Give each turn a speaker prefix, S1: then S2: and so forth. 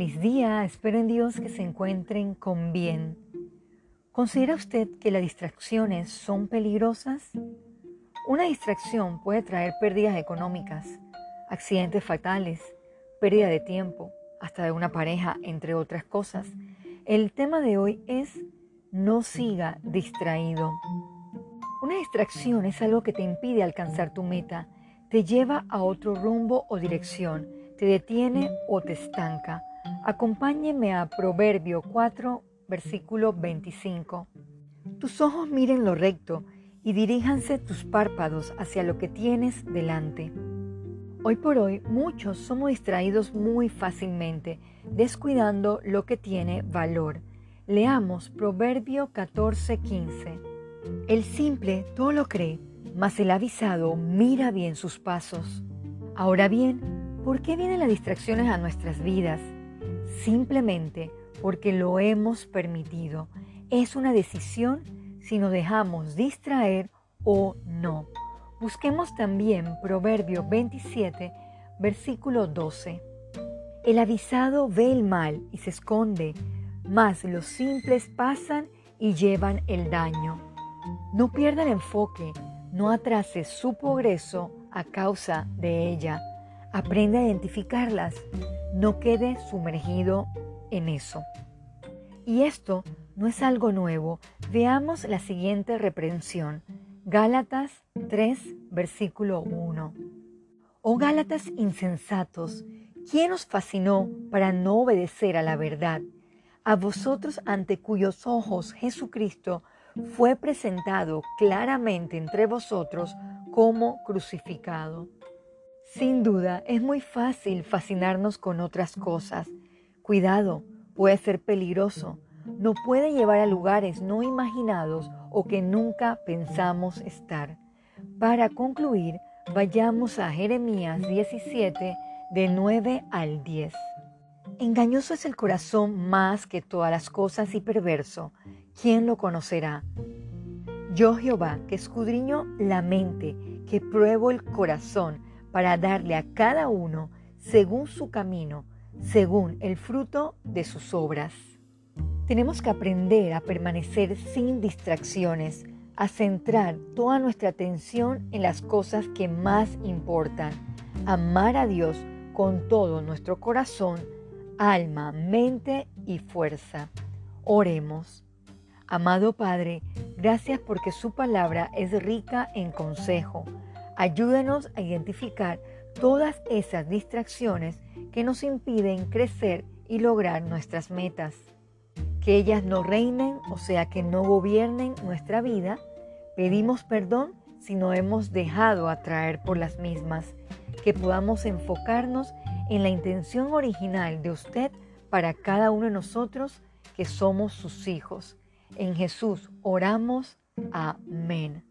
S1: Feliz día, espero en Dios que se encuentren con bien. ¿Considera usted que las distracciones son peligrosas? Una distracción puede traer pérdidas económicas, accidentes fatales, pérdida de tiempo, hasta de una pareja, entre otras cosas. El tema de hoy es no siga distraído. Una distracción es algo que te impide alcanzar tu meta, te lleva a otro rumbo o dirección, te detiene o te estanca. Acompáñeme a Proverbio 4, versículo 25. Tus ojos miren lo recto y diríjanse tus párpados hacia lo que tienes delante. Hoy por hoy muchos somos distraídos muy fácilmente, descuidando lo que tiene valor. Leamos Proverbio 15. El simple todo lo cree, mas el avisado mira bien sus pasos. Ahora bien, ¿Por qué vienen las distracciones a nuestras vidas? Simplemente porque lo hemos permitido. Es una decisión si nos dejamos distraer o no. Busquemos también Proverbio 27, versículo 12. El avisado ve el mal y se esconde, mas los simples pasan y llevan el daño. No pierda el enfoque, no atrase su progreso a causa de ella. Aprende a identificarlas. No quede sumergido en eso. Y esto no es algo nuevo. Veamos la siguiente reprensión. Gálatas 3, versículo 1. Oh Gálatas insensatos, ¿quién os fascinó para no obedecer a la verdad? A vosotros ante cuyos ojos Jesucristo fue presentado claramente entre vosotros como crucificado. Sin duda, es muy fácil fascinarnos con otras cosas. Cuidado, puede ser peligroso. Nos puede llevar a lugares no imaginados o que nunca pensamos estar. Para concluir, vayamos a Jeremías 17, de 9 al 10. Engañoso es el corazón más que todas las cosas y perverso. ¿Quién lo conocerá? Yo Jehová, que escudriño la mente, que pruebo el corazón, para darle a cada uno según su camino, según el fruto de sus obras. Tenemos que aprender a permanecer sin distracciones, a centrar toda nuestra atención en las cosas que más importan, amar a Dios con todo nuestro corazón, alma, mente y fuerza. Oremos. Amado Padre, gracias porque su palabra es rica en consejo Ayúdanos a identificar todas esas distracciones que nos impiden crecer y lograr nuestras metas. Que ellas no reinen, o sea, que no gobiernen nuestra vida. Pedimos perdón si no hemos dejado atraer por las mismas. Que podamos enfocarnos en la intención original de usted para cada uno de nosotros que somos sus hijos. En Jesús oramos. Amén.